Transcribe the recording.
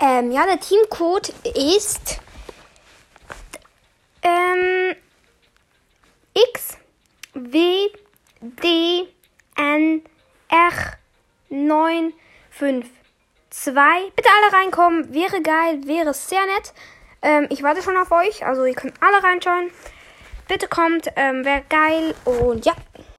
Ähm, ja, der Teamcode ist ähm, X W D N R 9 5 2. Bitte alle reinkommen. Wäre geil, wäre sehr nett. Ähm, ich warte schon auf euch. Also ihr könnt alle reinschauen. Bitte kommt, ähm, wäre geil. Und ja.